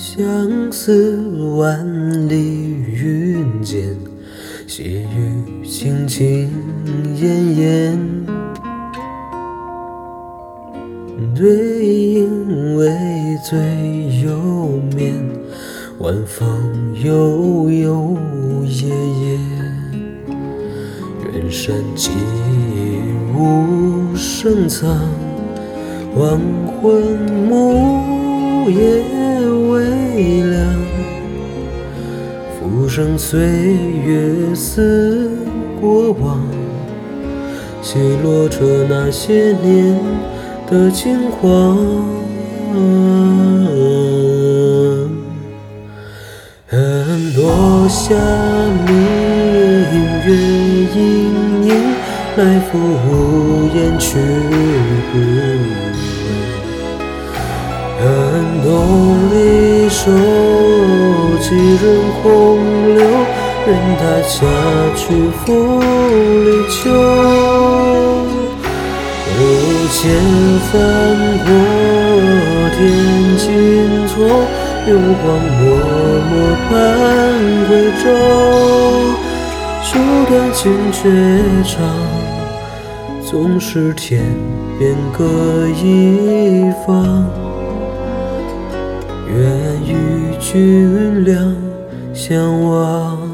相思万里云间，细雨轻轻咽咽。对影微醉又眠，晚风悠悠夜夜。远山寂无声藏，黄昏暮夜微凉。浮生岁月似过往，奚落着那些年的轻狂。恨落下明月盈盈，来赴无言去不回。恨东离守，几人空留，任他下去复离秋。无千帆过，天尽头。幽光默默盼归舟，数断情绝长，纵使天边各一方。愿与君两相望。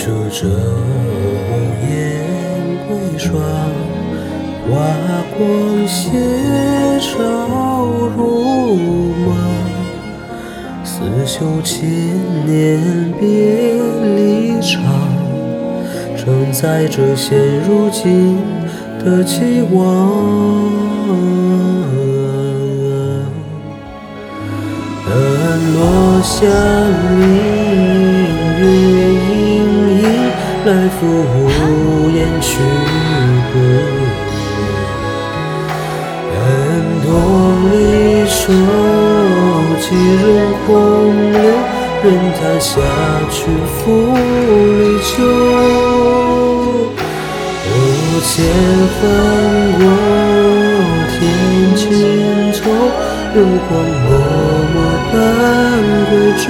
云遮着烟归霜，华光斜照如梦。思绣千年别离长，承载着现如今的期望。恨落下明来赴无言去不回。恨东离守，几人空留，任他下去复离秋。无千帆过，天尽头，流光脉脉盼归舟。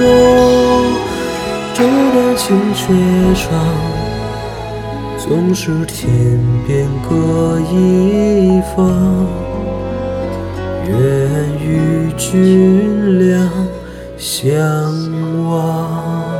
这段情却长，纵使天边各一方。愿与君两相望。